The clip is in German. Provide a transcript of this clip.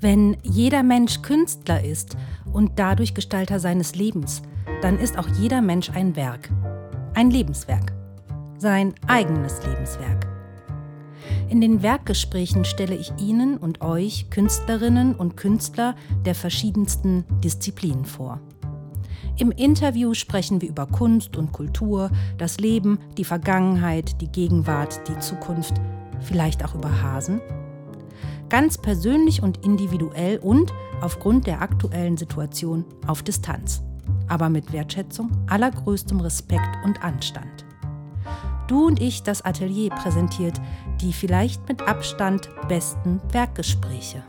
Wenn jeder Mensch Künstler ist und dadurch Gestalter seines Lebens, dann ist auch jeder Mensch ein Werk, ein Lebenswerk, sein eigenes Lebenswerk. In den Werkgesprächen stelle ich Ihnen und euch Künstlerinnen und Künstler der verschiedensten Disziplinen vor. Im Interview sprechen wir über Kunst und Kultur, das Leben, die Vergangenheit, die Gegenwart, die Zukunft, vielleicht auch über Hasen. Ganz persönlich und individuell und aufgrund der aktuellen Situation auf Distanz, aber mit Wertschätzung, allergrößtem Respekt und Anstand. Du und ich das Atelier präsentiert die vielleicht mit Abstand besten Werkgespräche.